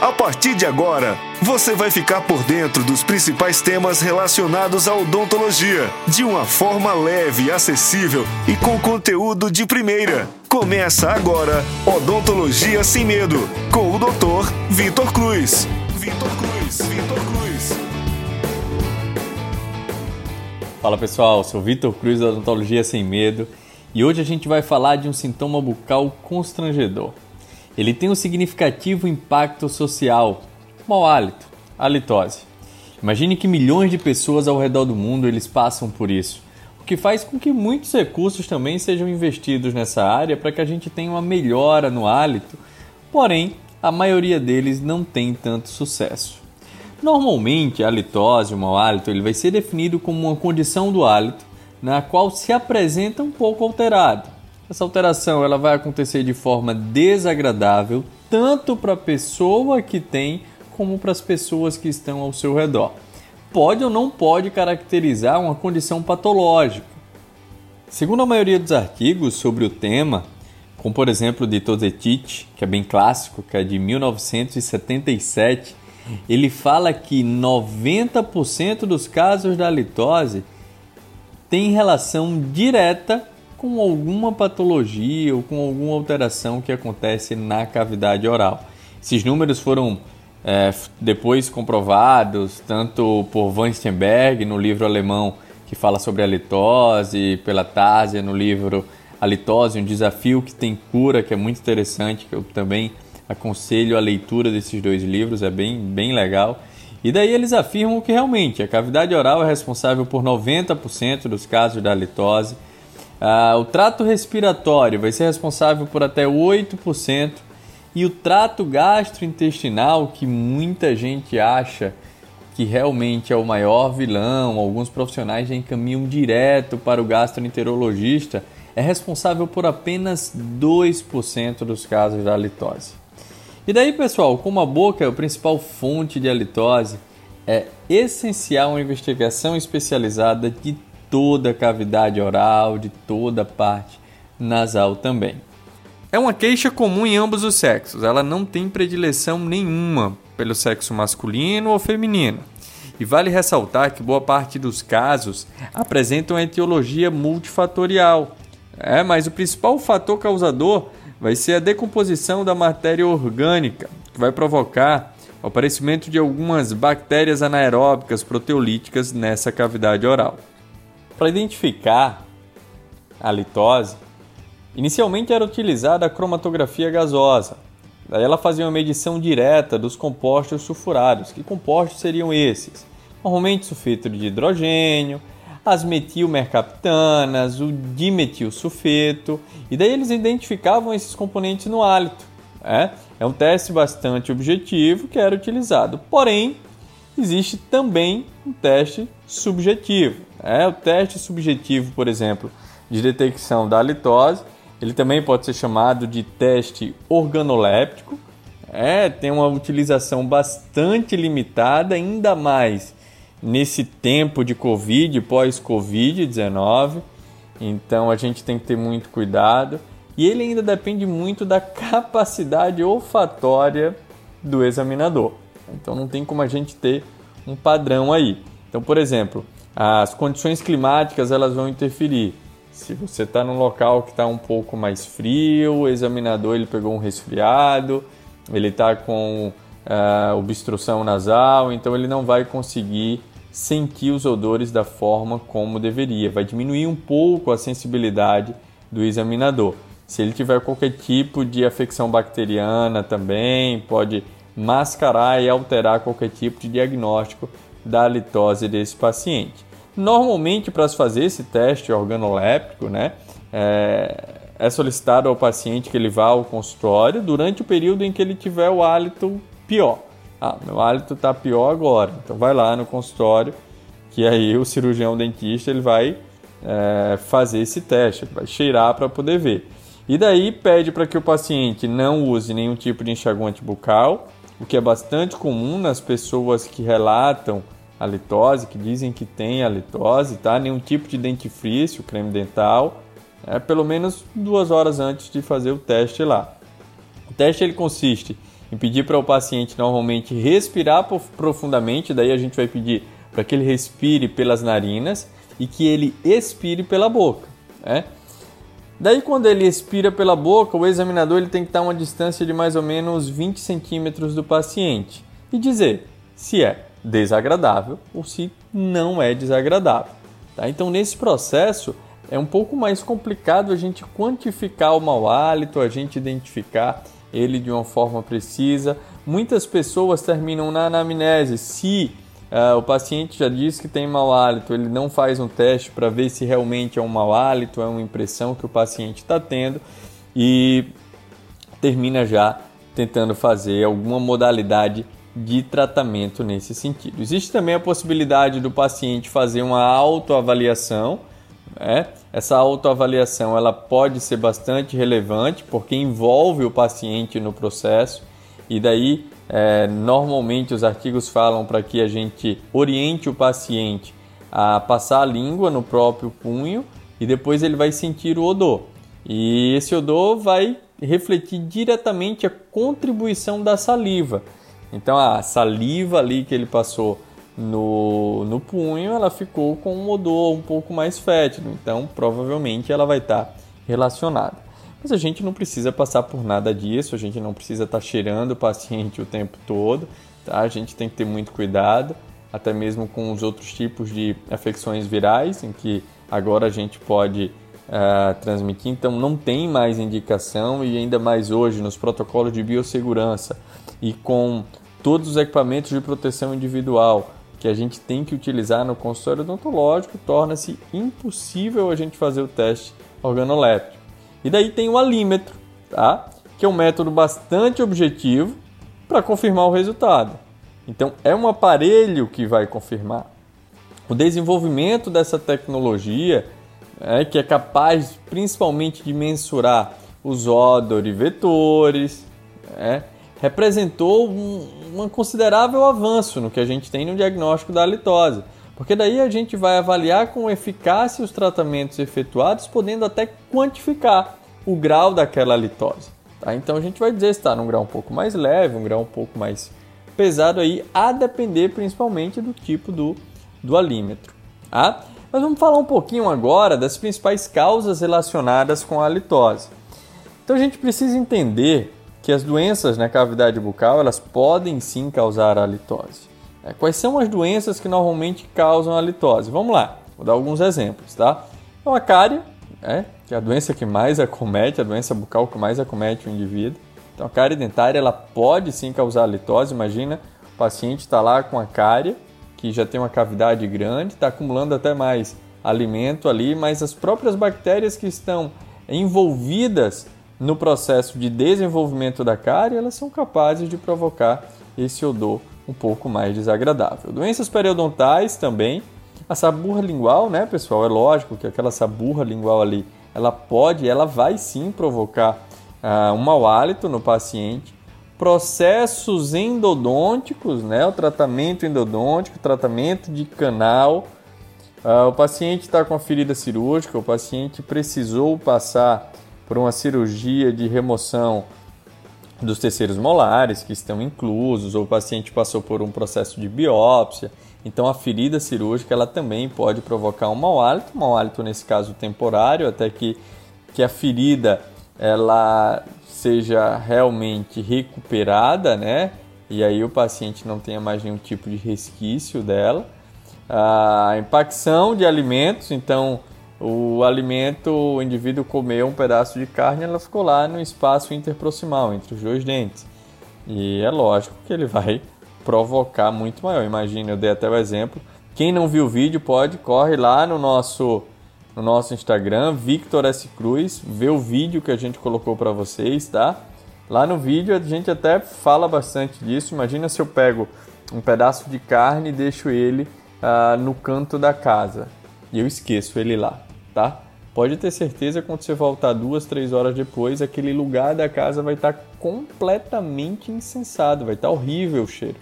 A partir de agora, você vai ficar por dentro dos principais temas relacionados à odontologia, de uma forma leve, acessível e com conteúdo de primeira. Começa agora Odontologia Sem Medo, com o Dr. Vitor Cruz. Vitor Cruz, Vitor Cruz. Fala pessoal, sou Vitor Cruz da Odontologia Sem Medo e hoje a gente vai falar de um sintoma bucal constrangedor. Ele tem um significativo impacto social, mau hálito, a litose. Imagine que milhões de pessoas ao redor do mundo eles passam por isso, o que faz com que muitos recursos também sejam investidos nessa área para que a gente tenha uma melhora no hálito, porém a maioria deles não tem tanto sucesso. Normalmente, a litose, o mau hálito, ele vai ser definido como uma condição do hálito na qual se apresenta um pouco alterado, essa alteração ela vai acontecer de forma desagradável tanto para a pessoa que tem como para as pessoas que estão ao seu redor. Pode ou não pode caracterizar uma condição patológica. Segundo a maioria dos artigos sobre o tema, como por exemplo de Tozetich, que é bem clássico, que é de 1977, ele fala que 90% dos casos da litose tem relação direta com alguma patologia ou com alguma alteração que acontece na cavidade oral. Esses números foram é, depois comprovados tanto por Van Steenberg no livro alemão que fala sobre a litose, pela Tásia no livro A Litose, um desafio que tem cura, que é muito interessante, que eu também aconselho a leitura desses dois livros, é bem, bem legal. E daí eles afirmam que realmente a cavidade oral é responsável por 90% dos casos da litose ah, o trato respiratório vai ser responsável por até 8%, e o trato gastrointestinal, que muita gente acha que realmente é o maior vilão, alguns profissionais já encaminham direto para o gastroenterologista, é responsável por apenas 2% dos casos da halitose. E daí, pessoal, como a boca é a principal fonte de halitose, é essencial uma investigação especializada de toda a cavidade oral, de toda a parte nasal também. É uma queixa comum em ambos os sexos, ela não tem predileção nenhuma pelo sexo masculino ou feminino. E vale ressaltar que boa parte dos casos apresentam etiologia multifatorial. É, mas o principal fator causador vai ser a decomposição da matéria orgânica, que vai provocar o aparecimento de algumas bactérias anaeróbicas proteolíticas nessa cavidade oral. Para identificar a litose, inicialmente era utilizada a cromatografia gasosa. Daí ela fazia uma medição direta dos compostos sulfurados. Que compostos seriam esses? Normalmente sulfeto de hidrogênio, as metilmercaptanas, o dimetilsulfeto, e daí eles identificavam esses componentes no hálito. É, é um teste bastante objetivo que era utilizado. Porém, existe também um teste subjetivo. É o teste subjetivo, por exemplo, de detecção da litose. Ele também pode ser chamado de teste organoléptico. É, tem uma utilização bastante limitada, ainda mais nesse tempo de Covid, pós-Covid-19. Então a gente tem que ter muito cuidado. E ele ainda depende muito da capacidade olfatória do examinador. Então não tem como a gente ter um padrão aí. Então, por exemplo, as condições climáticas elas vão interferir. Se você está num local que está um pouco mais frio, o examinador ele pegou um resfriado, ele está com uh, obstrução nasal, então ele não vai conseguir sentir os odores da forma como deveria. Vai diminuir um pouco a sensibilidade do examinador. Se ele tiver qualquer tipo de afecção bacteriana também, pode mascarar e alterar qualquer tipo de diagnóstico da litose desse paciente. Normalmente, para se fazer esse teste organoléptico, né, é, é solicitado ao paciente que ele vá ao consultório durante o período em que ele tiver o hálito pior. Ah, meu hálito está pior agora, então vai lá no consultório, que aí o cirurgião dentista ele vai é, fazer esse teste, vai cheirar para poder ver. E daí pede para que o paciente não use nenhum tipo de enxaguante bucal, o que é bastante comum nas pessoas que relatam a litose, que dizem que tem a litose, tá? Nenhum tipo de dentifrício, creme dental, é pelo menos duas horas antes de fazer o teste lá. O teste ele consiste em pedir para o paciente normalmente respirar profundamente, daí a gente vai pedir para que ele respire pelas narinas e que ele expire pela boca. Né? Daí, quando ele expira pela boca, o examinador ele tem que estar a uma distância de mais ou menos 20 centímetros do paciente e dizer se é desagradável ou se não é desagradável. Tá? Então, nesse processo, é um pouco mais complicado a gente quantificar o mau hálito, a gente identificar ele de uma forma precisa. Muitas pessoas terminam na anamnese. Se uh, o paciente já diz que tem mau hálito, ele não faz um teste para ver se realmente é um mau hálito, é uma impressão que o paciente está tendo e termina já tentando fazer alguma modalidade de tratamento nesse sentido. Existe também a possibilidade do paciente fazer uma autoavaliação. Né? Essa autoavaliação ela pode ser bastante relevante porque envolve o paciente no processo e daí é, normalmente os artigos falam para que a gente oriente o paciente a passar a língua no próprio punho e depois ele vai sentir o odor. E esse odor vai refletir diretamente a contribuição da saliva. Então a saliva ali que ele passou no, no punho, ela ficou com um odor um pouco mais fétido. Então provavelmente ela vai estar tá relacionada. Mas a gente não precisa passar por nada disso, a gente não precisa estar tá cheirando o paciente o tempo todo, tá? A gente tem que ter muito cuidado, até mesmo com os outros tipos de afecções virais, em que agora a gente pode uh, transmitir, então não tem mais indicação e ainda mais hoje nos protocolos de biossegurança e com todos os equipamentos de proteção individual que a gente tem que utilizar no consultório odontológico, torna-se impossível a gente fazer o teste organoléptico. E daí tem o alímetro, tá? que é um método bastante objetivo para confirmar o resultado. Então, é um aparelho que vai confirmar. O desenvolvimento dessa tecnologia, é, que é capaz principalmente de mensurar os odorivetores, é, representou um, um considerável avanço no que a gente tem no diagnóstico da halitose, porque daí a gente vai avaliar com eficácia os tratamentos efetuados, podendo até quantificar o grau daquela halitose. Tá? Então a gente vai dizer se está num grau um pouco mais leve, um grau um pouco mais pesado aí, a depender principalmente do tipo do, do alímetro. Tá? Mas vamos falar um pouquinho agora das principais causas relacionadas com a halitose. Então a gente precisa entender que as doenças na cavidade bucal elas podem sim causar a halitose. É, quais são as doenças que normalmente causam a halitose? Vamos lá, vou dar alguns exemplos, tá? Então a cárie, é, que é a doença que mais acomete, a doença bucal que mais acomete o indivíduo. Então a cárie dentária ela pode sim causar halitose. Imagina o paciente está lá com a cárie, que já tem uma cavidade grande, está acumulando até mais alimento ali, mas as próprias bactérias que estão envolvidas no processo de desenvolvimento da cárie, elas são capazes de provocar esse odor um pouco mais desagradável. Doenças periodontais também. A saburra lingual, né, pessoal? É lógico que aquela saburra lingual ali, ela pode, ela vai sim provocar uh, um mau hálito no paciente. Processos endodônticos, né? O tratamento endodôntico, tratamento de canal. Uh, o paciente está com a ferida cirúrgica, o paciente precisou passar por uma cirurgia de remoção dos terceiros molares que estão inclusos, ou o paciente passou por um processo de biópsia. Então a ferida cirúrgica ela também pode provocar um mau hálito, mau hálito nesse caso temporário, até que, que a ferida ela seja realmente recuperada, né? E aí o paciente não tenha mais nenhum tipo de resquício dela. A impacção de alimentos, então o alimento, o indivíduo comeu um pedaço de carne, ela ficou lá no espaço interproximal, entre os dois dentes. E é lógico que ele vai provocar muito maior. Imagina, eu dei até o exemplo. Quem não viu o vídeo pode, corre lá no nosso no nosso Instagram, Victor S. Cruz, vê o vídeo que a gente colocou para vocês, tá? Lá no vídeo a gente até fala bastante disso. Imagina se eu pego um pedaço de carne e deixo ele uh, no canto da casa e eu esqueço ele lá tá? Pode ter certeza quando você voltar duas, três horas depois, aquele lugar da casa vai estar tá completamente insensado, vai estar tá horrível o cheiro.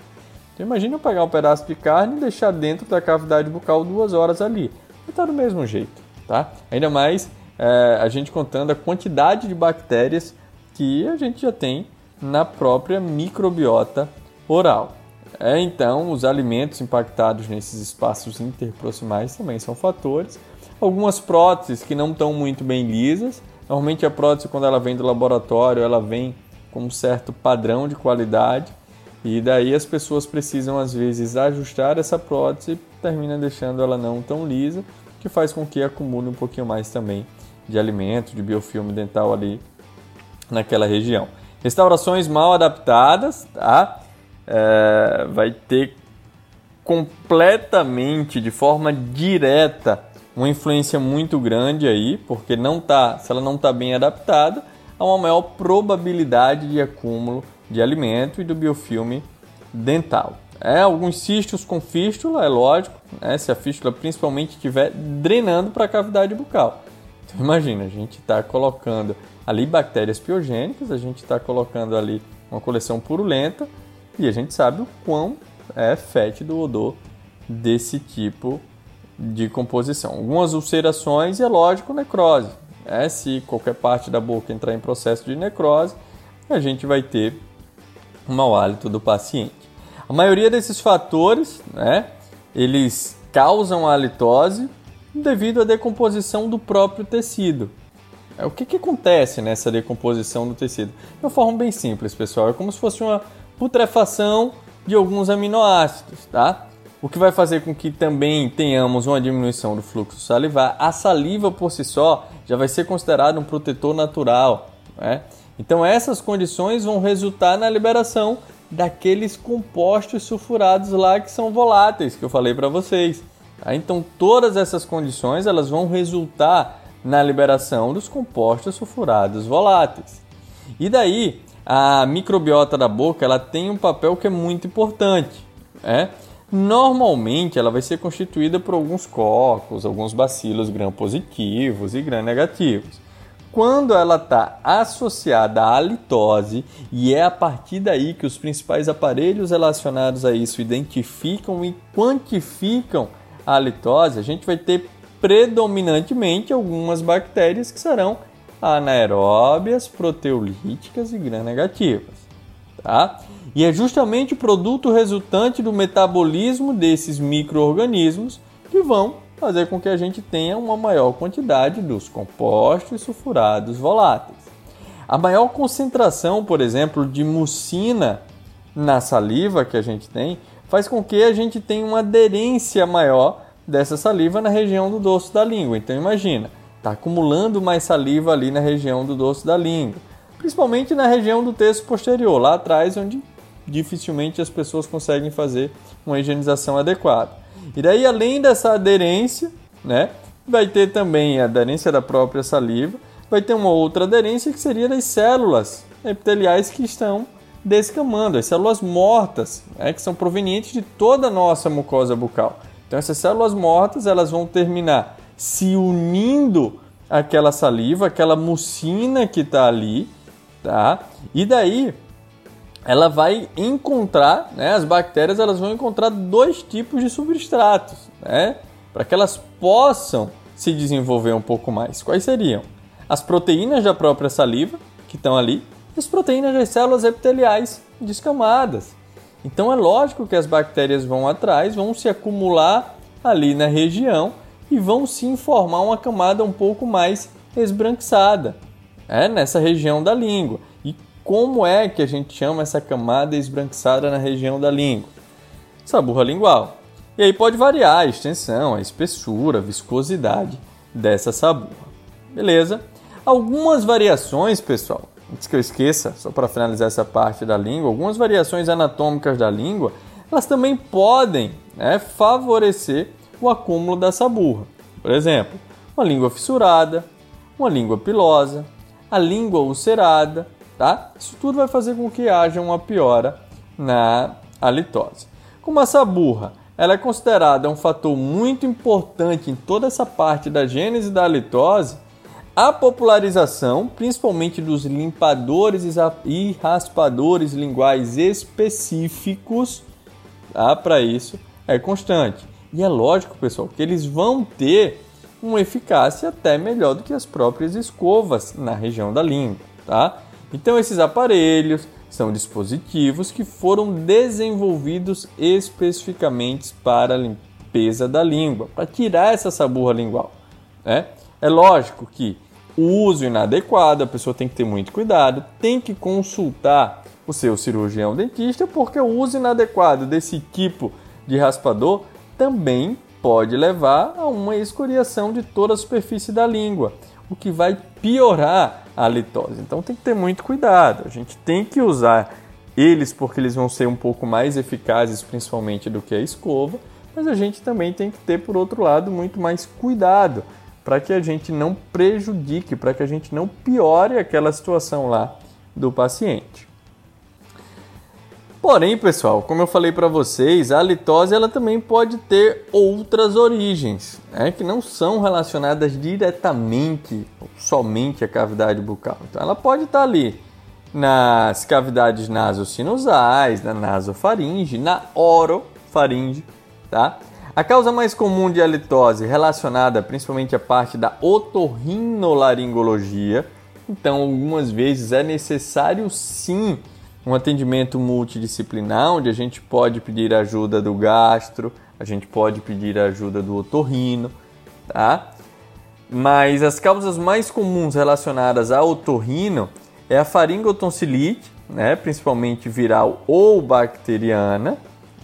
Então imagina eu pegar um pedaço de carne e deixar dentro da cavidade bucal duas horas ali. Vai estar tá do mesmo jeito, tá? Ainda mais é, a gente contando a quantidade de bactérias que a gente já tem na própria microbiota oral. É, então, os alimentos impactados nesses espaços interproximais também são fatores. Algumas próteses que não estão muito bem lisas. Normalmente a prótese, quando ela vem do laboratório, ela vem com um certo padrão de qualidade. E daí as pessoas precisam, às vezes, ajustar essa prótese e termina deixando ela não tão lisa, que faz com que acumule um pouquinho mais também de alimento, de biofilme dental ali naquela região. Restaurações mal adaptadas, tá? É, vai ter completamente, de forma direta, uma influência muito grande aí, porque não tá, se ela não está bem adaptada, há uma maior probabilidade de acúmulo de alimento e do biofilme dental. É, alguns cistos com fístula, é lógico, né, se a fístula principalmente estiver drenando para a cavidade bucal. Então imagina, a gente está colocando ali bactérias piogênicas, a gente está colocando ali uma coleção purulenta e a gente sabe o quão é fétido o odor desse tipo de composição. Algumas ulcerações e, é lógico, necrose. É, se qualquer parte da boca entrar em processo de necrose, a gente vai ter um mau hálito do paciente. A maioria desses fatores, né, eles causam a halitose devido à decomposição do próprio tecido. É, o que, que acontece nessa decomposição do tecido? De uma forma bem simples, pessoal. É como se fosse uma putrefação de alguns aminoácidos, tá? O que vai fazer com que também tenhamos uma diminuição do fluxo salivar. A saliva por si só já vai ser considerada um protetor natural, né? Então essas condições vão resultar na liberação daqueles compostos sulfurados lá que são voláteis que eu falei para vocês. Tá? Então todas essas condições elas vão resultar na liberação dos compostos sulfurados voláteis. E daí a microbiota da boca ela tem um papel que é muito importante. É? Normalmente ela vai ser constituída por alguns cocos, alguns bacilos gram-positivos e gram-negativos. Quando ela está associada à litose, e é a partir daí que os principais aparelhos relacionados a isso identificam e quantificam a litose, a gente vai ter predominantemente algumas bactérias que serão anaeróbias, proteolíticas e gram-negativas. Tá? E é justamente o produto resultante do metabolismo desses micro-organismos que vão fazer com que a gente tenha uma maior quantidade dos compostos sulfurados voláteis. A maior concentração, por exemplo, de mucina na saliva que a gente tem faz com que a gente tenha uma aderência maior dessa saliva na região do dorso da língua. Então imagina, está acumulando mais saliva ali na região do dorso da língua, principalmente na região do terço posterior, lá atrás onde dificilmente as pessoas conseguem fazer uma higienização adequada. E daí além dessa aderência, né, vai ter também a aderência da própria saliva, vai ter uma outra aderência que seria das células epiteliais que estão descamando, as células mortas, né, que são provenientes de toda a nossa mucosa bucal. Então essas células mortas elas vão terminar se unindo àquela saliva, aquela mucina que está ali, tá? E daí ela vai encontrar, né, as bactérias elas vão encontrar dois tipos de substratos, né, para que elas possam se desenvolver um pouco mais. Quais seriam? As proteínas da própria saliva, que estão ali, as proteínas das células epiteliais descamadas. Então é lógico que as bactérias vão atrás, vão se acumular ali na região e vão sim formar uma camada um pouco mais esbranquiçada é, nessa região da língua. Como é que a gente chama essa camada esbranquiçada na região da língua? Saburra lingual. E aí pode variar a extensão, a espessura, a viscosidade dessa saburra. Beleza? Algumas variações, pessoal, antes que eu esqueça, só para finalizar essa parte da língua, algumas variações anatômicas da língua, elas também podem né, favorecer o acúmulo dessa burra. Por exemplo, uma língua fissurada, uma língua pilosa, a língua ulcerada, tá? Isso tudo vai fazer com que haja uma piora na halitose. Como essa burra ela é considerada um fator muito importante em toda essa parte da gênese da halitose, a popularização, principalmente dos limpadores e raspadores linguais específicos, tá? para isso é constante. E é lógico, pessoal, que eles vão ter uma eficácia até melhor do que as próprias escovas na região da língua, tá? Então esses aparelhos São dispositivos que foram desenvolvidos especificamente para a limpeza da língua, para tirar essa saburra lingual. Né? É lógico que o uso inadequado, a pessoa tem que ter muito cuidado, tem que consultar o seu cirurgião dentista, porque o uso inadequado desse tipo de raspador também pode levar a uma escoriação de toda a superfície da língua, o que vai piorar a litose. Então tem que ter muito cuidado. A gente tem que usar eles porque eles vão ser um pouco mais eficazes, principalmente do que a escova, mas a gente também tem que ter, por outro lado, muito mais cuidado para que a gente não prejudique, para que a gente não piore aquela situação lá do paciente. Porém, pessoal, como eu falei para vocês, a litose ela também pode ter outras origens, né, que não são relacionadas diretamente ou somente à cavidade bucal. Então, ela pode estar ali nas cavidades nasosinusais, na nasofaringe, na orofaringe, tá? A causa mais comum de halitose relacionada principalmente à parte da otorrinolaringologia. Então, algumas vezes é necessário sim um atendimento multidisciplinar, onde a gente pode pedir ajuda do gastro, a gente pode pedir ajuda do otorrino, tá? Mas as causas mais comuns relacionadas ao otorrino é a faringotonsilite, né, principalmente viral ou bacteriana,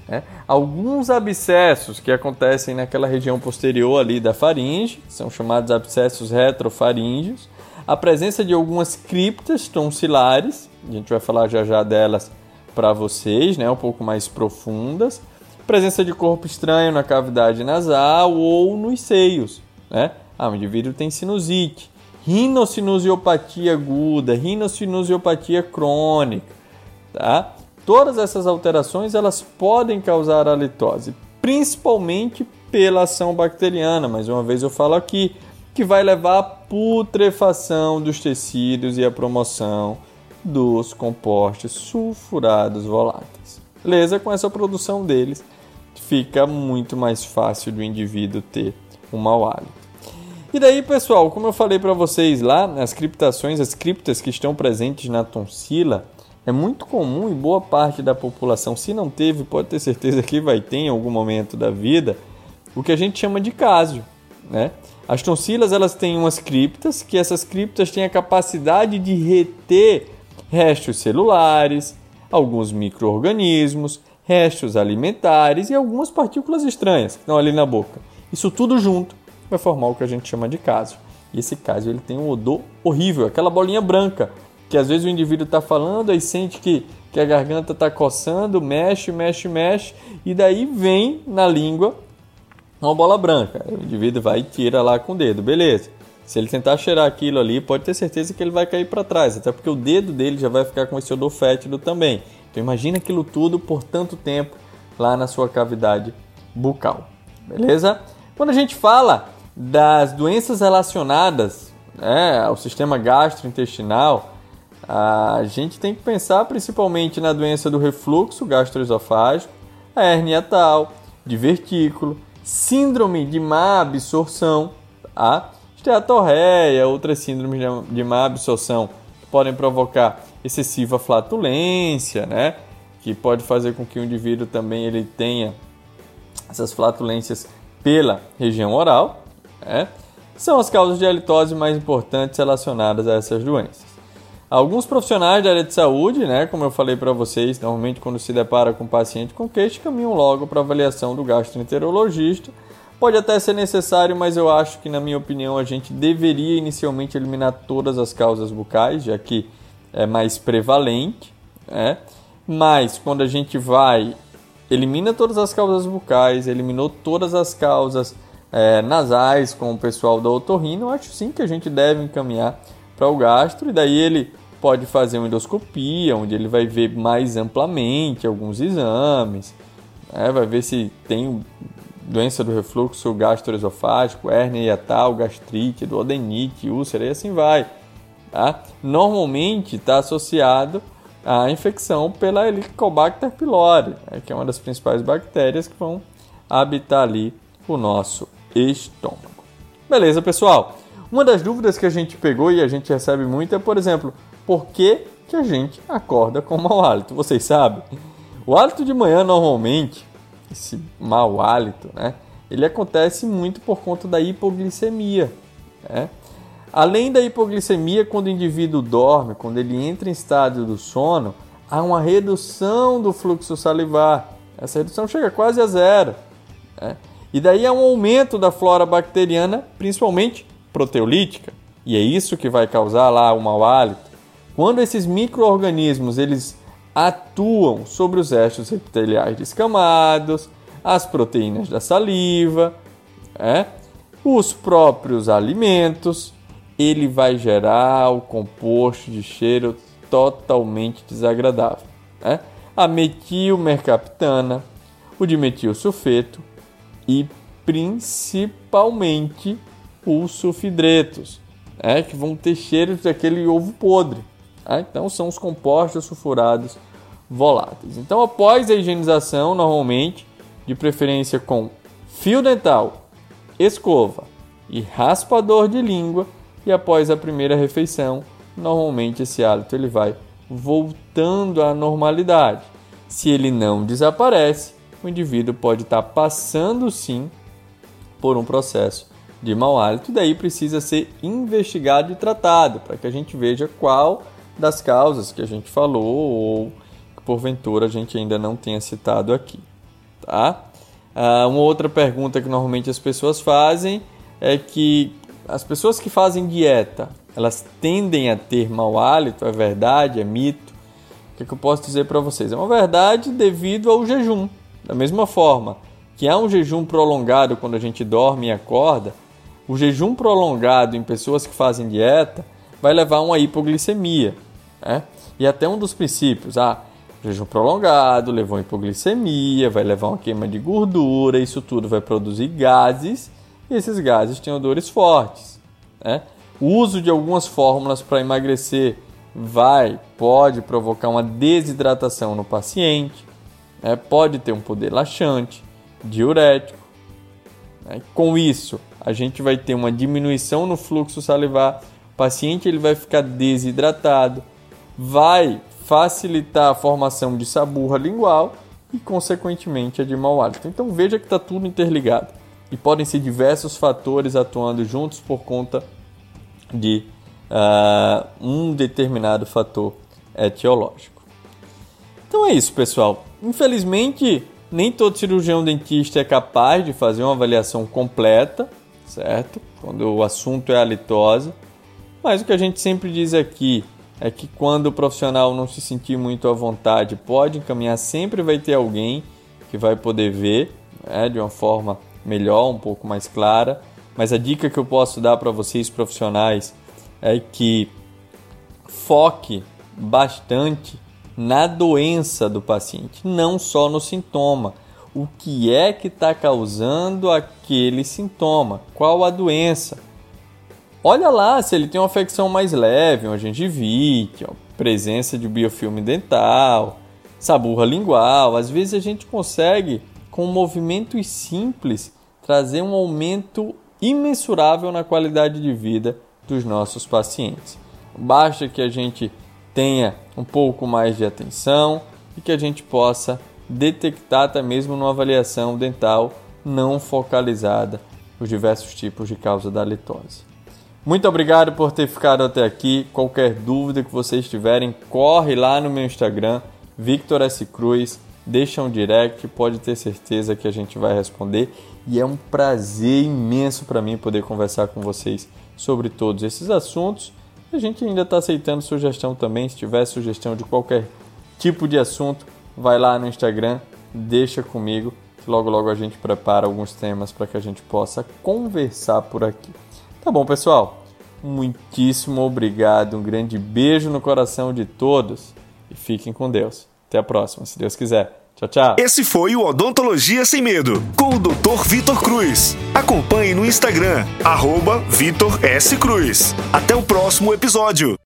né? alguns abscessos que acontecem naquela região posterior ali da faringe, são chamados abscessos retrofaríngeos, a presença de algumas criptas tonsilares, a gente vai falar já já delas para vocês, né, um pouco mais profundas. Presença de corpo estranho na cavidade nasal ou nos seios, né? Ah, o indivíduo tem sinusite, rinossinusiopatia aguda, rinossinusiopatia crônica, tá? Todas essas alterações elas podem causar a litose, principalmente pela ação bacteriana, mais uma vez eu falo aqui, que vai levar putrefação dos tecidos e à promoção dos compostos sulfurados voláteis. Beleza? Com essa produção deles, fica muito mais fácil do indivíduo ter um mau hálito. E daí, pessoal, como eu falei para vocês lá, as criptações, as criptas que estão presentes na tonsila, é muito comum e boa parte da população, se não teve, pode ter certeza que vai ter em algum momento da vida, o que a gente chama de cásio, né? As tonsilas elas têm umas criptas, que essas criptas têm a capacidade de reter restos celulares, alguns micro-organismos, restos alimentares e algumas partículas estranhas que estão ali na boca. Isso tudo junto vai formar o que a gente chama de caso. E esse caso ele tem um odor horrível, aquela bolinha branca, que às vezes o indivíduo está falando e sente que, que a garganta está coçando, mexe, mexe, mexe, e daí vem na língua uma bola branca. O indivíduo vai e tira lá com o dedo, beleza. Se ele tentar cheirar aquilo ali, pode ter certeza que ele vai cair para trás, até porque o dedo dele já vai ficar com esse odor fétido também. Então imagina aquilo tudo por tanto tempo lá na sua cavidade bucal, beleza? Quando a gente fala das doenças relacionadas né, ao sistema gastrointestinal, a gente tem que pensar principalmente na doença do refluxo gastroesofágico, a hernia tal, divertículo, síndrome de má absorção, tá? esteatorreia, outras síndromes de má absorção que podem provocar excessiva flatulência, né? Que pode fazer com que o indivíduo também ele tenha essas flatulências pela região oral, né? São as causas de halitose mais importantes relacionadas a essas doenças. Alguns profissionais da área de saúde, né, como eu falei para vocês, normalmente quando se depara com um paciente com queixa, caminham logo para avaliação do gastroenterologista Pode até ser necessário, mas eu acho que, na minha opinião, a gente deveria inicialmente eliminar todas as causas bucais, já que é mais prevalente. Né? Mas quando a gente vai, elimina todas as causas bucais, eliminou todas as causas é, nasais com o pessoal da otorrino, eu acho sim que a gente deve encaminhar para o gastro e daí ele pode fazer uma endoscopia, onde ele vai ver mais amplamente alguns exames, né? vai ver se tem doença do refluxo gastroesofágico, hérnia hiatal, gastrite, duodenite, úlcera e assim vai. Tá? Normalmente está associado à infecção pela Helicobacter pylori, né, que é uma das principais bactérias que vão habitar ali o nosso estômago. Beleza, pessoal? Uma das dúvidas que a gente pegou e a gente recebe muito é, por exemplo, por que que a gente acorda com mau hálito. Vocês sabem? O hálito de manhã normalmente, esse mau hálito, né? Ele acontece muito por conta da hipoglicemia. Né? Além da hipoglicemia, quando o indivíduo dorme, quando ele entra em estado do sono, há uma redução do fluxo salivar. Essa redução chega quase a zero. Né? E daí há um aumento da flora bacteriana, principalmente proteolítica. E é isso que vai causar lá o mau hálito. Quando esses micro-organismos eles atuam sobre os restos epiteliais descamados, as proteínas da saliva, é, os próprios alimentos, ele vai gerar o composto de cheiro totalmente desagradável. É? A metilmercaptana, o dimetilsulfeto e principalmente os sulfidretos, é, que vão ter cheiro daquele ovo podre. Tá? Então, são os compostos sulfurados voláteis. Então, após a higienização, normalmente, de preferência com fio dental, escova e raspador de língua, e após a primeira refeição, normalmente esse hálito ele vai voltando à normalidade. Se ele não desaparece, o indivíduo pode estar passando sim por um processo de mau hálito, daí precisa ser investigado e tratado para que a gente veja qual das causas que a gente falou ou que porventura a gente ainda não tenha citado aqui, tá? Ah, uma outra pergunta que normalmente as pessoas fazem é que as pessoas que fazem dieta, elas tendem a ter mau hálito, é verdade, é mito? O que, é que eu posso dizer para vocês? É uma verdade devido ao jejum. Da mesma forma que há um jejum prolongado quando a gente dorme e acorda, o jejum prolongado em pessoas que fazem dieta vai levar a uma hipoglicemia. Né? E até um dos princípios, ah, jejum prolongado levou a hipoglicemia, vai levar uma queima de gordura, isso tudo vai produzir gases e esses gases têm odores fortes. Né? O uso de algumas fórmulas para emagrecer vai, pode provocar uma desidratação no paciente, né? pode ter um poder laxante, diurético. Né? Com isso, a gente vai ter uma diminuição no fluxo salivar, o paciente ele vai ficar desidratado, vai facilitar a formação de saburra lingual e, consequentemente, a de mau hálito. Então veja que está tudo interligado e podem ser diversos fatores atuando juntos por conta de uh, um determinado fator etiológico. Então é isso, pessoal. Infelizmente, nem todo cirurgião dentista é capaz de fazer uma avaliação completa, certo? Quando o assunto é a litose. Mas o que a gente sempre diz aqui é que quando o profissional não se sentir muito à vontade, pode encaminhar, sempre vai ter alguém que vai poder ver né, de uma forma melhor, um pouco mais clara. Mas a dica que eu posso dar para vocês profissionais é que foque bastante na doença do paciente, não só no sintoma. O que é que está causando aquele sintoma? Qual a doença? Olha lá se ele tem uma afecção mais leve, uma gengivite, uma presença de biofilme dental, saburra lingual. Às vezes a gente consegue, com movimentos simples, trazer um aumento imensurável na qualidade de vida dos nossos pacientes. Basta que a gente tenha um pouco mais de atenção e que a gente possa detectar até mesmo numa avaliação dental não focalizada os diversos tipos de causa da litose. Muito obrigado por ter ficado até aqui. Qualquer dúvida que vocês tiverem, corre lá no meu Instagram, Victor S. Cruz, deixa um direct, pode ter certeza que a gente vai responder. E é um prazer imenso para mim poder conversar com vocês sobre todos esses assuntos. A gente ainda está aceitando sugestão também. Se tiver sugestão de qualquer tipo de assunto, vai lá no Instagram, deixa comigo. Logo, logo a gente prepara alguns temas para que a gente possa conversar por aqui. Tá bom, pessoal? Muitíssimo obrigado. Um grande beijo no coração de todos e fiquem com Deus. Até a próxima, se Deus quiser. Tchau, tchau. Esse foi o Odontologia Sem Medo, com o Dr. Vitor Cruz. Acompanhe no Instagram, arroba Vitor S. Cruz. Até o próximo episódio.